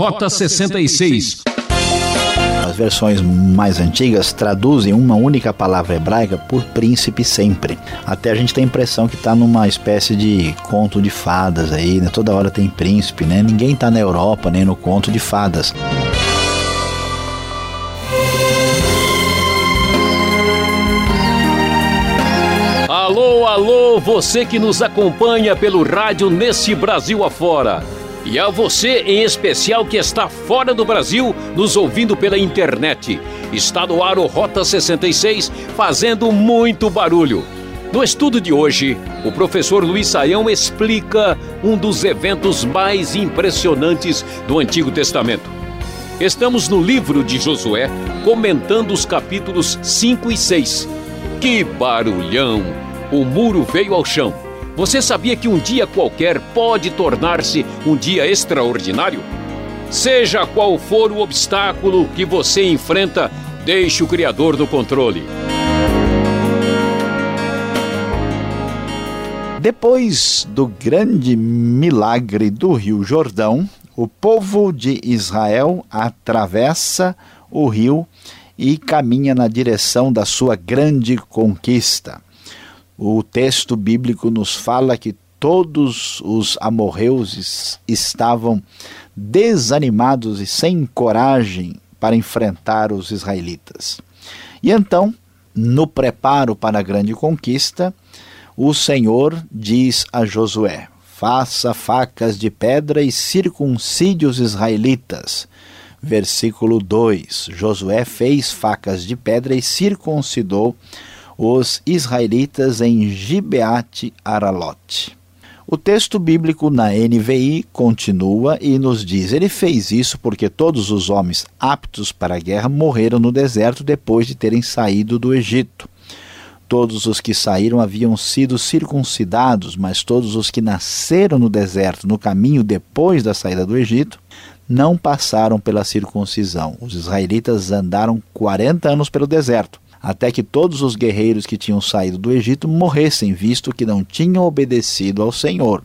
Rota 66. As versões mais antigas traduzem uma única palavra hebraica por príncipe sempre. Até a gente tem a impressão que está numa espécie de conto de fadas aí, né? Toda hora tem príncipe, né? Ninguém está na Europa nem no conto de fadas. Alô, alô, você que nos acompanha pelo rádio nesse Brasil afora. E a você em especial que está fora do Brasil, nos ouvindo pela internet. Está no ar o Rota 66, fazendo muito barulho. No estudo de hoje, o professor Luiz Saião explica um dos eventos mais impressionantes do Antigo Testamento. Estamos no livro de Josué, comentando os capítulos 5 e 6. Que barulhão! O muro veio ao chão você sabia que um dia qualquer pode tornar-se um dia extraordinário? Seja qual for o obstáculo que você enfrenta, deixe o Criador no controle. Depois do grande milagre do Rio Jordão, o povo de Israel atravessa o rio e caminha na direção da sua grande conquista. O texto bíblico nos fala que todos os amorreus estavam desanimados e sem coragem para enfrentar os israelitas. E então, no preparo para a grande conquista, o Senhor diz a Josué: Faça facas de pedra e circuncide os israelitas. Versículo 2: Josué fez facas de pedra e circuncidou os israelitas em Gibeate Aralote. O texto bíblico na NVI continua e nos diz: Ele fez isso porque todos os homens aptos para a guerra morreram no deserto depois de terem saído do Egito. Todos os que saíram haviam sido circuncidados, mas todos os que nasceram no deserto, no caminho depois da saída do Egito, não passaram pela circuncisão. Os israelitas andaram 40 anos pelo deserto até que todos os guerreiros que tinham saído do Egito morressem, visto que não tinham obedecido ao Senhor.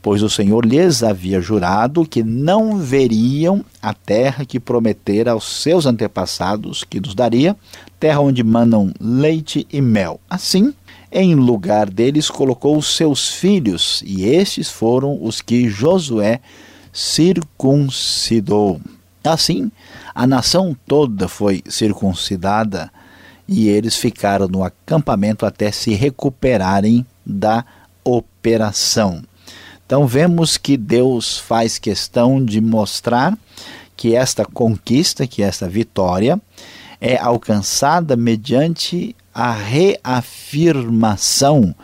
Pois o Senhor lhes havia jurado que não veriam a terra que prometera aos seus antepassados que nos daria, terra onde manam leite e mel. Assim, em lugar deles colocou os seus filhos, e estes foram os que Josué circuncidou. Assim, a nação toda foi circuncidada e eles ficaram no acampamento até se recuperarem da operação. Então vemos que Deus faz questão de mostrar que esta conquista, que esta vitória, é alcançada mediante a reafirmação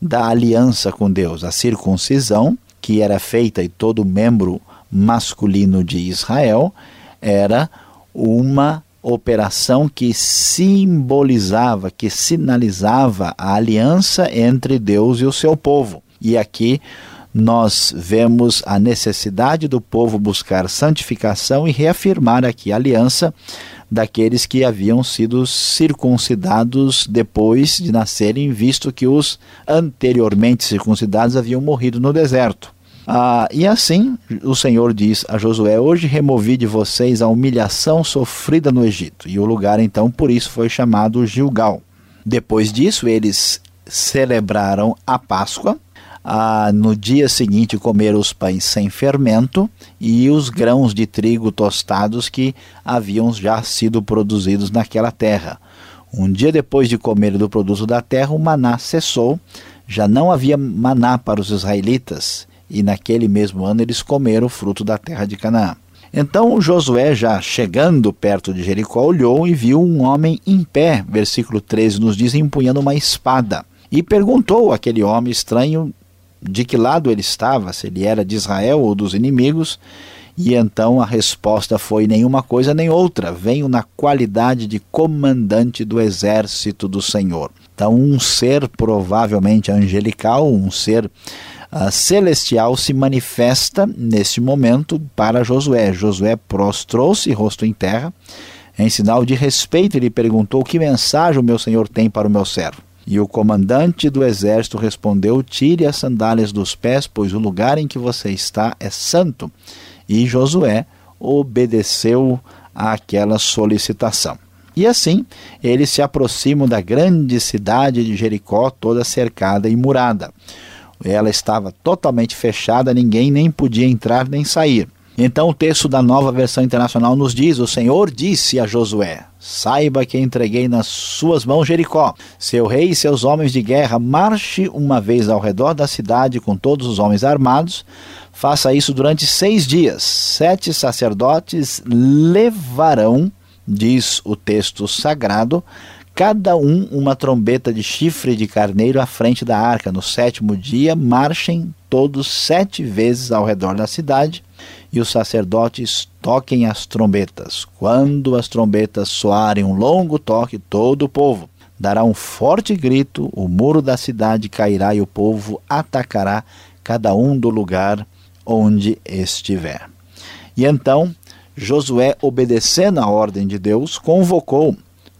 da aliança com Deus, a circuncisão, que era feita em todo membro masculino de Israel, era uma operação que simbolizava, que sinalizava a aliança entre Deus e o seu povo. E aqui nós vemos a necessidade do povo buscar santificação e reafirmar aqui a aliança daqueles que haviam sido circuncidados depois de nascerem, visto que os anteriormente circuncidados haviam morrido no deserto. Ah, e assim o Senhor diz a Josué: Hoje removi de vocês a humilhação sofrida no Egito. E o lugar então por isso foi chamado Gilgal. Depois disso, eles celebraram a Páscoa. Ah, no dia seguinte, comeram os pães sem fermento e os grãos de trigo tostados que haviam já sido produzidos naquela terra. Um dia depois de comer do produto da terra, o maná cessou. Já não havia maná para os israelitas e naquele mesmo ano eles comeram o fruto da terra de Canaã. Então Josué, já chegando perto de Jericó, olhou e viu um homem em pé, versículo 13 nos diz, empunhando uma espada. E perguntou àquele homem estranho de que lado ele estava, se ele era de Israel ou dos inimigos. E então a resposta foi: nenhuma coisa nem outra. Venho na qualidade de comandante do exército do Senhor. Então, um ser provavelmente angelical, um ser celestial se manifesta neste momento para Josué. Josué prostrou-se, rosto em terra, em sinal de respeito, ele perguntou: Que mensagem o meu senhor tem para o meu servo? E o comandante do exército respondeu: Tire as sandálias dos pés, pois o lugar em que você está é santo. E Josué obedeceu àquela solicitação. E assim, eles se aproximam da grande cidade de Jericó, toda cercada e murada. Ela estava totalmente fechada, ninguém nem podia entrar nem sair. Então o texto da nova versão internacional nos diz: O Senhor disse a Josué: Saiba que entreguei nas suas mãos Jericó, seu rei e seus homens de guerra. Marche uma vez ao redor da cidade com todos os homens armados. Faça isso durante seis dias. Sete sacerdotes levarão, diz o texto sagrado, cada um uma trombeta de chifre de carneiro à frente da arca. No sétimo dia, marchem todos sete vezes ao redor da cidade e os sacerdotes toquem as trombetas. Quando as trombetas soarem um longo toque, todo o povo dará um forte grito, o muro da cidade cairá e o povo atacará cada um do lugar onde estiver. E então Josué, obedecendo a ordem de Deus, convocou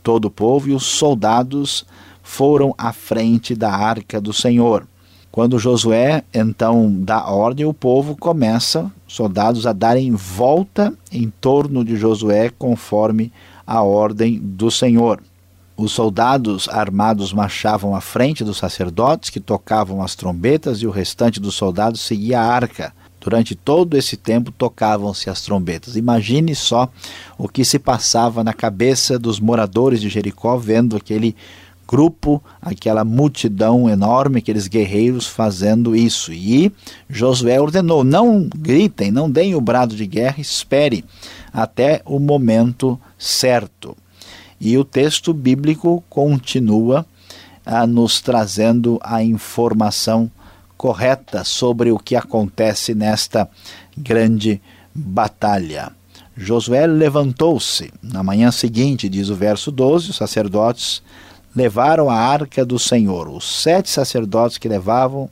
todo o povo e os soldados foram à frente da arca do Senhor. Quando Josué então dá ordem, o povo começa, soldados, a darem volta em torno de Josué conforme a ordem do Senhor. Os soldados armados marchavam à frente dos sacerdotes, que tocavam as trombetas, e o restante dos soldados seguia a arca. Durante todo esse tempo tocavam-se as trombetas. Imagine só o que se passava na cabeça dos moradores de Jericó vendo aquele grupo, aquela multidão enorme, aqueles guerreiros fazendo isso. E Josué ordenou: não gritem, não deem o brado de guerra, espere até o momento certo. E o texto bíblico continua a nos trazendo a informação correta sobre o que acontece nesta grande batalha. Josué levantou-se. Na manhã seguinte, diz o verso 12, os sacerdotes levaram a arca do Senhor. Os sete sacerdotes que levavam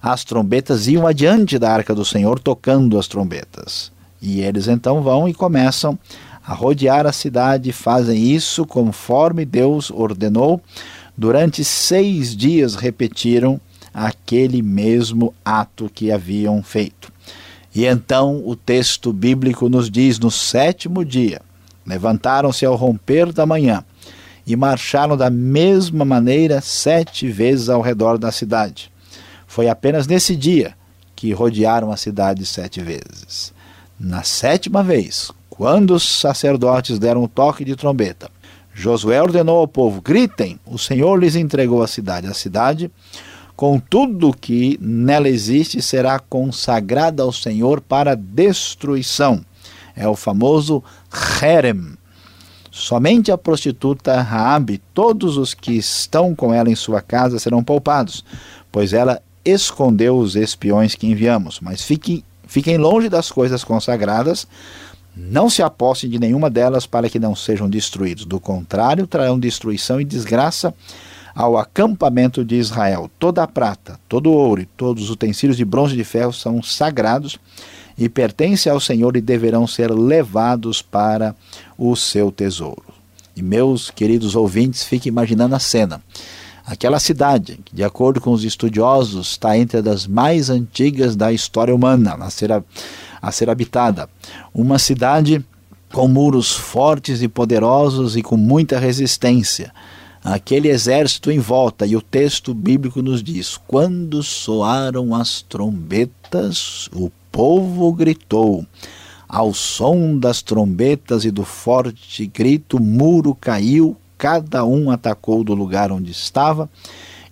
as trombetas iam adiante da arca do Senhor tocando as trombetas. E eles então vão e começam a rodear a cidade, fazem isso conforme Deus ordenou. Durante seis dias repetiram aquele mesmo ato que haviam feito. E então o texto bíblico nos diz: no sétimo dia, levantaram-se ao romper da manhã e marcharam da mesma maneira sete vezes ao redor da cidade. Foi apenas nesse dia que rodearam a cidade sete vezes. Na sétima vez, quando os sacerdotes deram o toque de trombeta, Josué ordenou ao povo: gritem, o Senhor lhes entregou a cidade. A cidade, com tudo que nela existe, será consagrada ao Senhor para destruição. É o famoso Herem, Somente a prostituta Raabe, todos os que estão com ela em sua casa serão poupados, pois ela escondeu os espiões que enviamos. Mas fiquem, fiquem longe das coisas consagradas, não se apossem de nenhuma delas para que não sejam destruídos. Do contrário, trarão destruição e desgraça ao acampamento de Israel. Toda a prata, todo o ouro e todos os utensílios de bronze e de ferro são sagrados e pertencem ao Senhor e deverão ser levados para o seu tesouro. E meus queridos ouvintes, fiquem imaginando a cena. Aquela cidade, que de acordo com os estudiosos está entre as mais antigas da história humana a ser, a, a ser habitada. Uma cidade com muros fortes e poderosos e com muita resistência aquele exército em volta, e o texto bíblico nos diz: quando soaram as trombetas, o povo gritou. Ao som das trombetas e do forte grito, o muro caiu, cada um atacou do lugar onde estava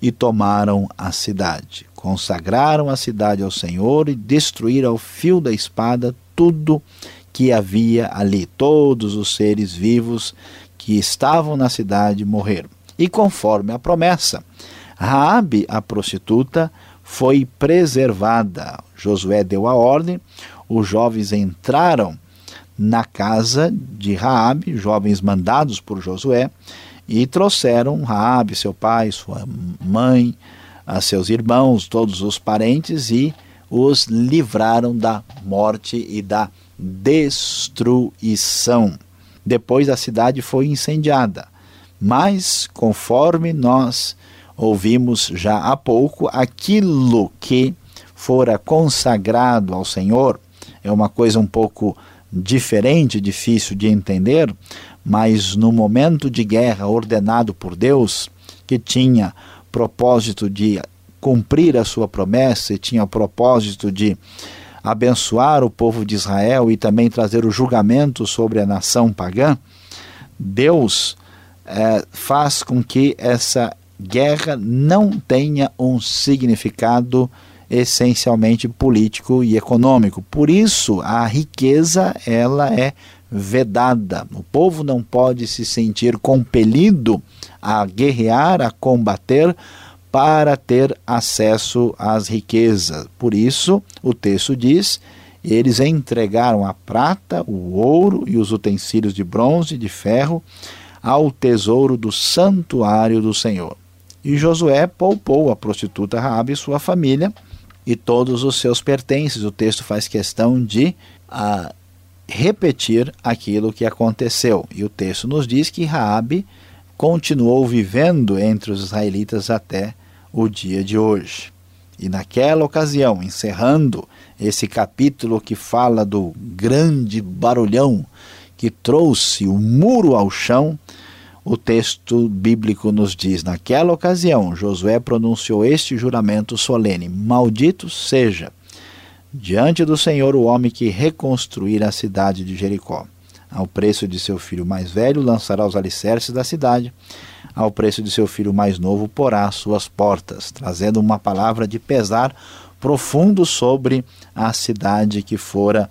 e tomaram a cidade. Consagraram a cidade ao Senhor e destruíram ao fio da espada tudo que havia ali. Todos os seres vivos que estavam na cidade morreram. E conforme a promessa, Raabe, a prostituta, foi preservada. Josué deu a ordem, os jovens entraram na casa de Raabe, jovens mandados por Josué, e trouxeram Raabe, seu pai, sua mãe, seus irmãos, todos os parentes e os livraram da morte e da destruição. Depois a cidade foi incendiada, mas conforme nós ouvimos já há pouco, aquilo que fora consagrado ao Senhor é uma coisa um pouco diferente, difícil de entender, mas no momento de guerra ordenado por Deus, que tinha propósito de cumprir a sua promessa e tinha propósito de abençoar o povo de Israel e também trazer o julgamento sobre a nação pagã, Deus é, faz com que essa guerra não tenha um significado essencialmente político e econômico. Por isso, a riqueza ela é vedada. O povo não pode se sentir compelido a guerrear, a combater para ter acesso às riquezas. Por isso, o texto diz: eles entregaram a prata, o ouro e os utensílios de bronze e de ferro ao tesouro do santuário do Senhor. E Josué poupou a prostituta Raabe e sua família e todos os seus pertences. O texto faz questão de a, repetir aquilo que aconteceu. E o texto nos diz que Raabe continuou vivendo entre os israelitas até o dia de hoje. E naquela ocasião, encerrando esse capítulo que fala do grande barulhão que trouxe o muro ao chão, o texto bíblico nos diz: naquela ocasião, Josué pronunciou este juramento solene: Maldito seja diante do Senhor o homem que reconstruir a cidade de Jericó. Ao preço de seu filho mais velho lançará os alicerces da cidade, ao preço de seu filho mais novo porá suas portas, trazendo uma palavra de pesar profundo sobre a cidade que fora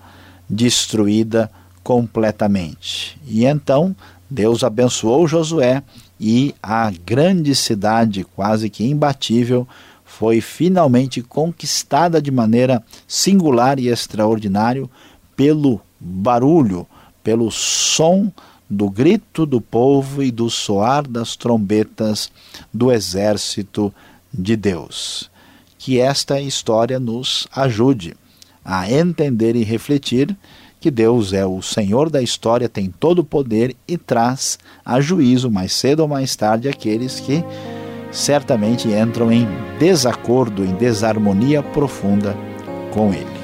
destruída completamente. E então Deus abençoou Josué e a grande cidade, quase que imbatível, foi finalmente conquistada de maneira singular e extraordinária pelo barulho, pelo som do grito do povo e do soar das trombetas do exército de Deus. Que esta história nos ajude a entender e refletir que Deus é o Senhor da história, tem todo o poder e traz a juízo mais cedo ou mais tarde aqueles que certamente entram em desacordo, em desarmonia profunda com Ele.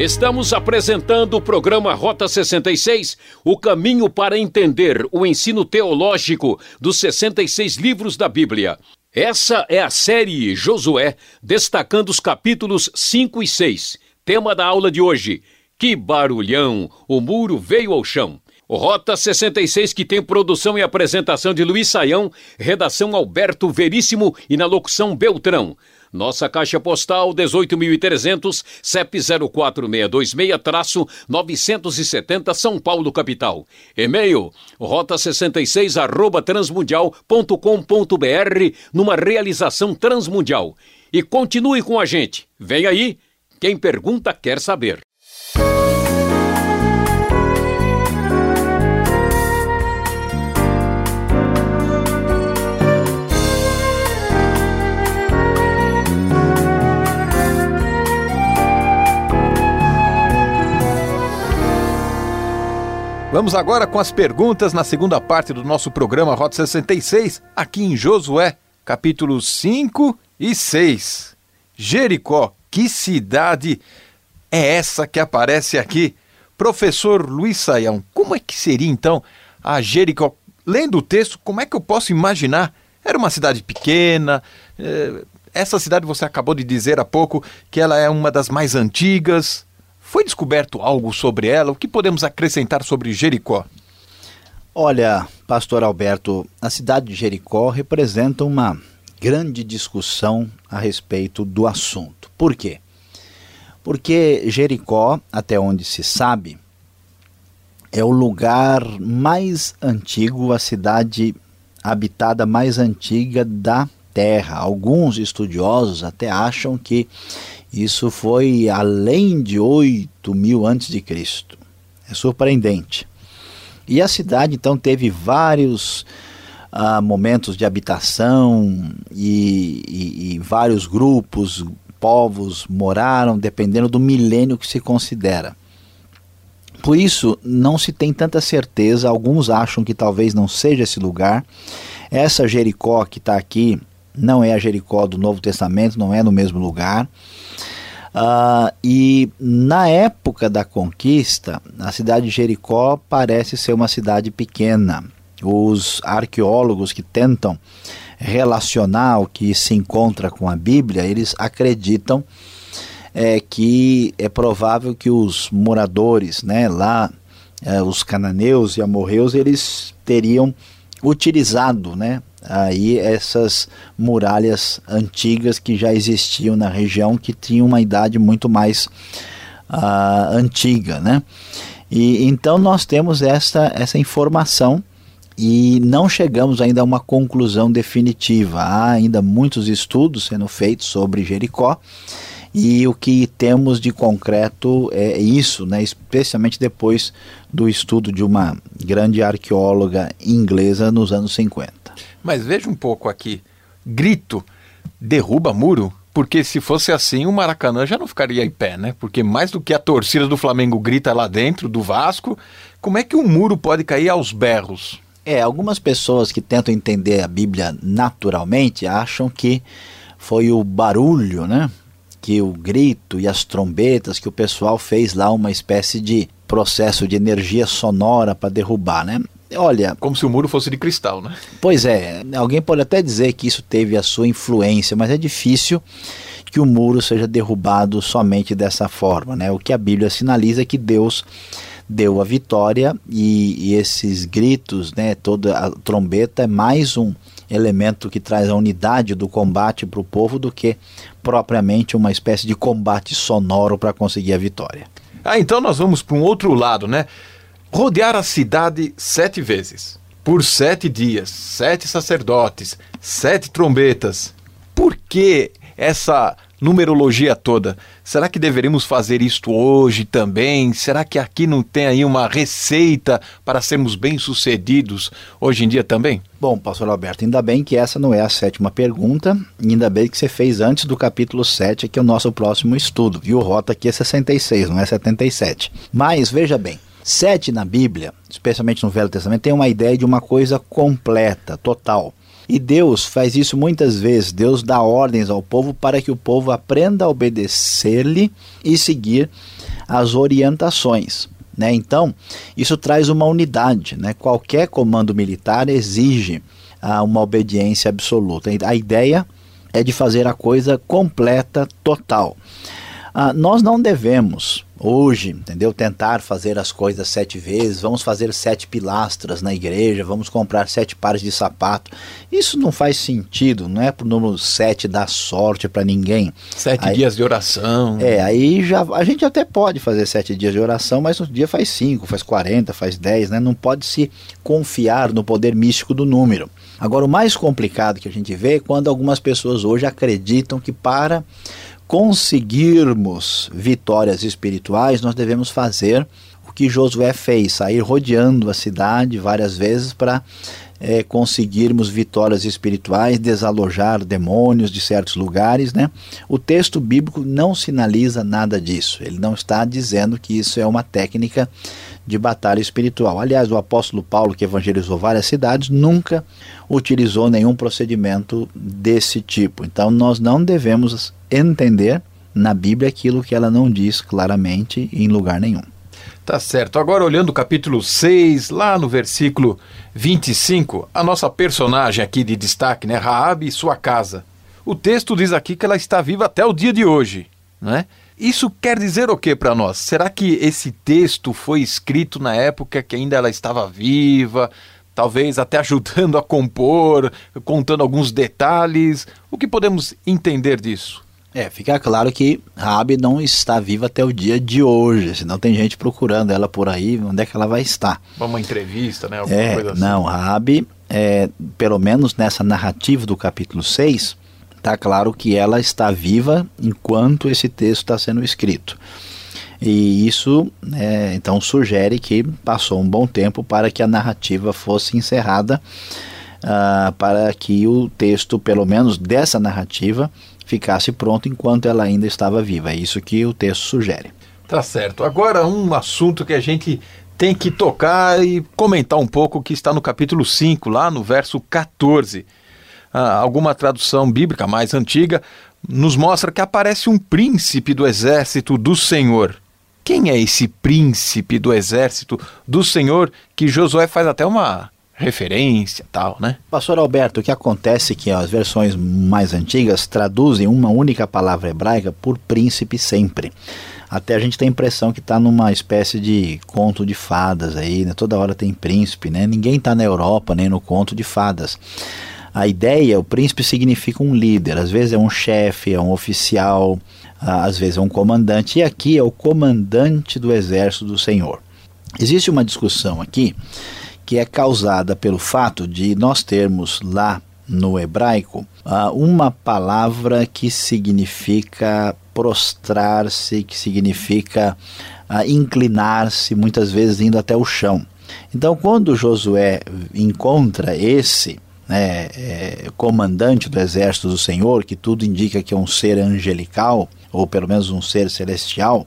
Estamos apresentando o programa Rota 66, o caminho para entender o ensino teológico dos 66 livros da Bíblia. Essa é a série Josué, destacando os capítulos 5 e 6. Tema da aula de hoje: Que barulhão! O muro veio ao chão. Rota 66, que tem produção e apresentação de Luiz Saião, redação Alberto Veríssimo e na locução Beltrão. Nossa caixa postal 18.300, CEP 04626-970 São Paulo, capital. E-mail rota66 arroba transmundial.com.br numa realização transmundial. E continue com a gente. Vem aí, quem pergunta quer saber. Vamos agora com as perguntas na segunda parte do nosso programa Rota 66, aqui em Josué, capítulos 5 e 6. Jericó, que cidade é essa que aparece aqui? Professor Luiz Saião, como é que seria então a Jericó? Lendo o texto, como é que eu posso imaginar? Era uma cidade pequena. Eh, essa cidade você acabou de dizer há pouco que ela é uma das mais antigas. Foi descoberto algo sobre ela? O que podemos acrescentar sobre Jericó? Olha, pastor Alberto, a cidade de Jericó representa uma grande discussão a respeito do assunto. Por quê? Porque Jericó, até onde se sabe, é o lugar mais antigo, a cidade habitada mais antiga da Terra. Alguns estudiosos até acham que isso foi além de 8 mil antes de Cristo. É surpreendente. E a cidade então teve vários ah, momentos de habitação e, e, e vários grupos povos moraram, dependendo do milênio que se considera. Por isso, não se tem tanta certeza, alguns acham que talvez não seja esse lugar. Essa Jericó que está aqui não é a Jericó do Novo Testamento, não é no mesmo lugar. Uh, e na época da conquista, a cidade de Jericó parece ser uma cidade pequena. Os arqueólogos que tentam relacionar o que se encontra com a Bíblia, eles acreditam é, que é provável que os moradores né, lá, é, os cananeus e amorreus, eles teriam utilizado né, aí essas muralhas antigas que já existiam na região, que tinham uma idade muito mais uh, antiga, né? E então nós temos essa, essa informação e não chegamos ainda a uma conclusão definitiva. Há ainda muitos estudos sendo feitos sobre Jericó e o que temos de concreto é isso, né? especialmente depois do estudo de uma grande arqueóloga inglesa nos anos 50. Mas veja um pouco aqui: grito derruba muro? Porque se fosse assim, o Maracanã já não ficaria em pé, né? Porque mais do que a torcida do Flamengo grita lá dentro, do Vasco, como é que um muro pode cair aos berros? É, algumas pessoas que tentam entender a Bíblia naturalmente acham que foi o barulho, né? Que o grito e as trombetas que o pessoal fez lá uma espécie de processo de energia sonora para derrubar, né? Olha. Como se o muro fosse de cristal, né? Pois é. Alguém pode até dizer que isso teve a sua influência, mas é difícil que o muro seja derrubado somente dessa forma, né? O que a Bíblia sinaliza é que Deus deu a vitória e, e esses gritos, né? Toda a trombeta é mais um elemento que traz a unidade do combate para o povo do que propriamente uma espécie de combate sonoro para conseguir a vitória. Ah, então nós vamos para um outro lado, né? Rodear a cidade sete vezes, por sete dias, sete sacerdotes, sete trombetas. Por que essa numerologia toda? Será que deveríamos fazer isto hoje também? Será que aqui não tem aí uma receita para sermos bem-sucedidos hoje em dia também? Bom, pastor Alberto, ainda bem que essa não é a sétima pergunta, ainda bem que você fez antes do capítulo 7, que é o nosso próximo estudo, viu? Rota aqui é 66, não é 77. Mas veja bem, Sete na Bíblia, especialmente no Velho Testamento, tem uma ideia de uma coisa completa, total. E Deus faz isso muitas vezes. Deus dá ordens ao povo para que o povo aprenda a obedecer-lhe e seguir as orientações. Né? Então, isso traz uma unidade. Né? Qualquer comando militar exige ah, uma obediência absoluta. A ideia é de fazer a coisa completa, total. Ah, nós não devemos hoje, entendeu? Tentar fazer as coisas sete vezes, vamos fazer sete pilastras na igreja, vamos comprar sete pares de sapato. Isso não faz sentido, não é pro número sete dar sorte para ninguém. Sete aí, dias de oração. É, aí já a gente até pode fazer sete dias de oração, mas um dia faz cinco, faz quarenta, faz dez, né? Não pode se confiar no poder místico do número. Agora, o mais complicado que a gente vê é quando algumas pessoas hoje acreditam que para conseguirmos vitórias espirituais, nós devemos fazer o que Josué fez, sair rodeando a cidade várias vezes para é, conseguirmos vitórias espirituais, desalojar demônios de certos lugares, né? O texto bíblico não sinaliza nada disso. Ele não está dizendo que isso é uma técnica de batalha espiritual. Aliás, o apóstolo Paulo, que evangelizou várias cidades, nunca utilizou nenhum procedimento desse tipo. Então, nós não devemos entender na Bíblia aquilo que ela não diz claramente em lugar nenhum. Tá certo. Agora, olhando o capítulo 6, lá no versículo 25, a nossa personagem aqui de destaque, né? Raabe e sua casa. O texto diz aqui que ela está viva até o dia de hoje, né? Isso quer dizer o que para nós? Será que esse texto foi escrito na época que ainda ela estava viva? Talvez até ajudando a compor, contando alguns detalhes. O que podemos entender disso? É, fica claro que Rabi não está viva até o dia de hoje, senão tem gente procurando ela por aí, onde é que ela vai estar? Uma entrevista, né? Alguma é, coisa assim. Não, Rabi, é, pelo menos nessa narrativa do capítulo 6, está claro que ela está viva enquanto esse texto está sendo escrito. E isso, é, então, sugere que passou um bom tempo para que a narrativa fosse encerrada, uh, para que o texto, pelo menos dessa narrativa, ficasse pronto enquanto ela ainda estava viva. É isso que o texto sugere. Tá certo. Agora um assunto que a gente tem que tocar e comentar um pouco que está no capítulo 5, lá no verso 14. Ah, alguma tradução bíblica mais antiga nos mostra que aparece um príncipe do exército do Senhor. Quem é esse príncipe do exército do Senhor que Josué faz até uma referência tal, né? Pastor Alberto, o que acontece é que as versões mais antigas traduzem uma única palavra hebraica por príncipe sempre. Até a gente tem a impressão que está numa espécie de conto de fadas aí, né? Toda hora tem príncipe, né? Ninguém está na Europa nem no conto de fadas. A ideia, o príncipe significa um líder, às vezes é um chefe, é um oficial, às vezes é um comandante, e aqui é o comandante do exército do Senhor. Existe uma discussão aqui que é causada pelo fato de nós termos lá no hebraico uma palavra que significa prostrar-se, que significa inclinar-se, muitas vezes indo até o chão. Então, quando Josué encontra esse né, é, comandante do exército do Senhor, que tudo indica que é um ser angelical, ou pelo menos um ser celestial,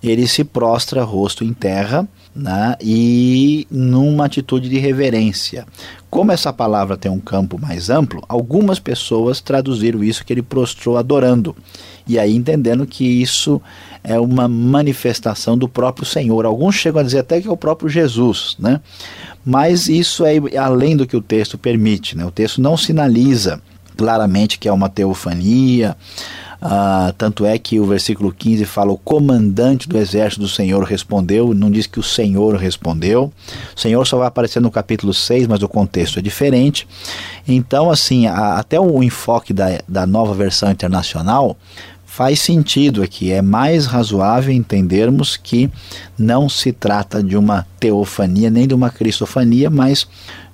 ele se prostra rosto em terra né, e numa atitude de reverência. Como essa palavra tem um campo mais amplo, algumas pessoas traduziram isso que ele prostrou adorando. E aí entendendo que isso é uma manifestação do próprio Senhor. Alguns chegam a dizer até que é o próprio Jesus, né? Mas isso é além do que o texto permite, né? O texto não sinaliza claramente que é uma teofania, ah, tanto é que o versículo 15 fala: O comandante do exército do Senhor respondeu, não diz que o Senhor respondeu. O Senhor só vai aparecer no capítulo 6, mas o contexto é diferente. Então, assim, a, até o enfoque da, da nova versão internacional faz sentido aqui. É mais razoável entendermos que não se trata de uma teofania nem de uma cristofania, mas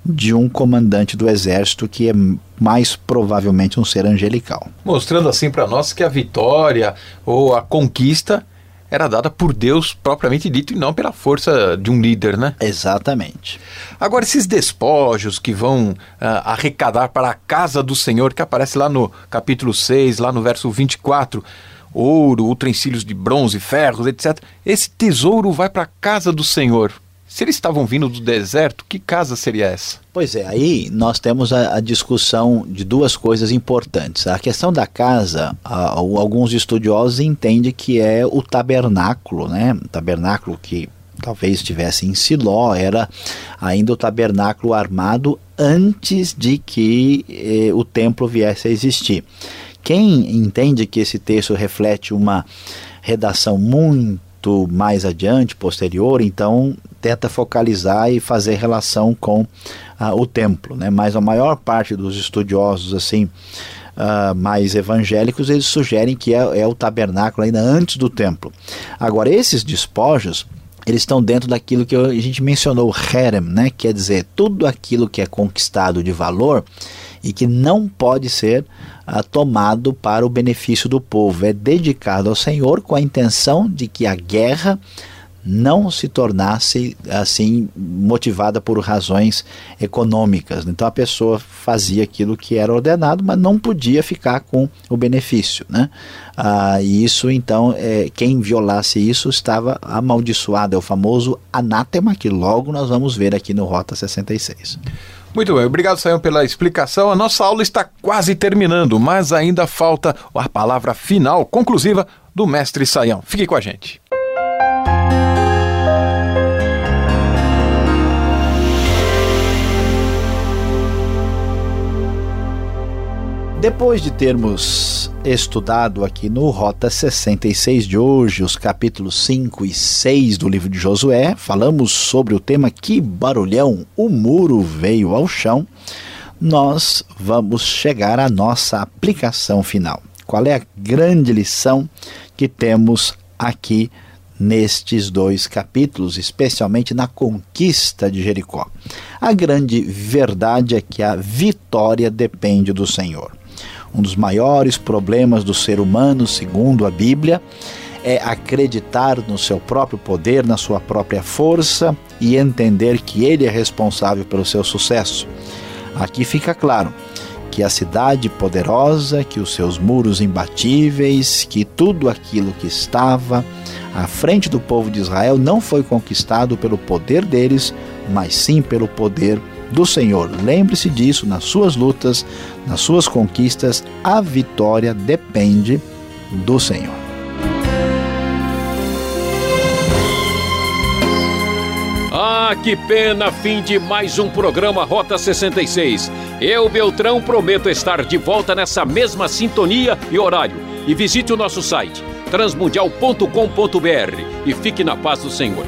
de um comandante do exército que é mais provavelmente um ser angelical. Mostrando assim para nós que a vitória ou a conquista era dada por Deus propriamente dito e não pela força de um líder, né? Exatamente. Agora, esses despojos que vão uh, arrecadar para a casa do Senhor, que aparece lá no capítulo 6, lá no verso 24, ouro, utensílios de bronze, ferros, etc. Esse tesouro vai para a casa do Senhor. Se eles estavam vindo do deserto, que casa seria essa? Pois é, aí nós temos a, a discussão de duas coisas importantes. A questão da casa, a, alguns estudiosos entendem que é o tabernáculo, né? O tabernáculo que talvez estivesse em Siló, era ainda o tabernáculo armado antes de que eh, o templo viesse a existir. Quem entende que esse texto reflete uma redação muito mais adiante, posterior, então tenta focalizar e fazer relação com uh, o templo, né? Mas a maior parte dos estudiosos assim uh, mais evangélicos eles sugerem que é, é o tabernáculo ainda antes do templo. Agora esses despojos eles estão dentro daquilo que a gente mencionou, herem, né? Quer dizer, tudo aquilo que é conquistado de valor e que não pode ser uh, tomado para o benefício do povo. É dedicado ao Senhor com a intenção de que a guerra não se tornasse assim motivada por razões econômicas. Então a pessoa fazia aquilo que era ordenado, mas não podia ficar com o benefício, né? Ah, e isso então é, quem violasse isso estava amaldiçoado, é o famoso anátema que logo nós vamos ver aqui no Rota 66. Muito bem, obrigado, Sayão, pela explicação. A nossa aula está quase terminando, mas ainda falta a palavra final, conclusiva, do mestre Sayão. Fique com a gente. Depois de termos estudado aqui no Rota 66 de hoje, os capítulos 5 e 6 do livro de Josué, falamos sobre o tema Que barulhão, o muro veio ao chão. Nós vamos chegar à nossa aplicação final. Qual é a grande lição que temos aqui nestes dois capítulos, especialmente na conquista de Jericó? A grande verdade é que a vitória depende do Senhor. Um dos maiores problemas do ser humano, segundo a Bíblia, é acreditar no seu próprio poder, na sua própria força e entender que ele é responsável pelo seu sucesso. Aqui fica claro que a cidade poderosa, que os seus muros imbatíveis, que tudo aquilo que estava à frente do povo de Israel não foi conquistado pelo poder deles, mas sim pelo poder do Senhor. Lembre-se disso nas suas lutas, nas suas conquistas, a vitória depende do Senhor. Ah, que pena, fim de mais um programa Rota 66. Eu, Beltrão, prometo estar de volta nessa mesma sintonia e horário. E visite o nosso site transmundial.com.br e fique na paz do Senhor.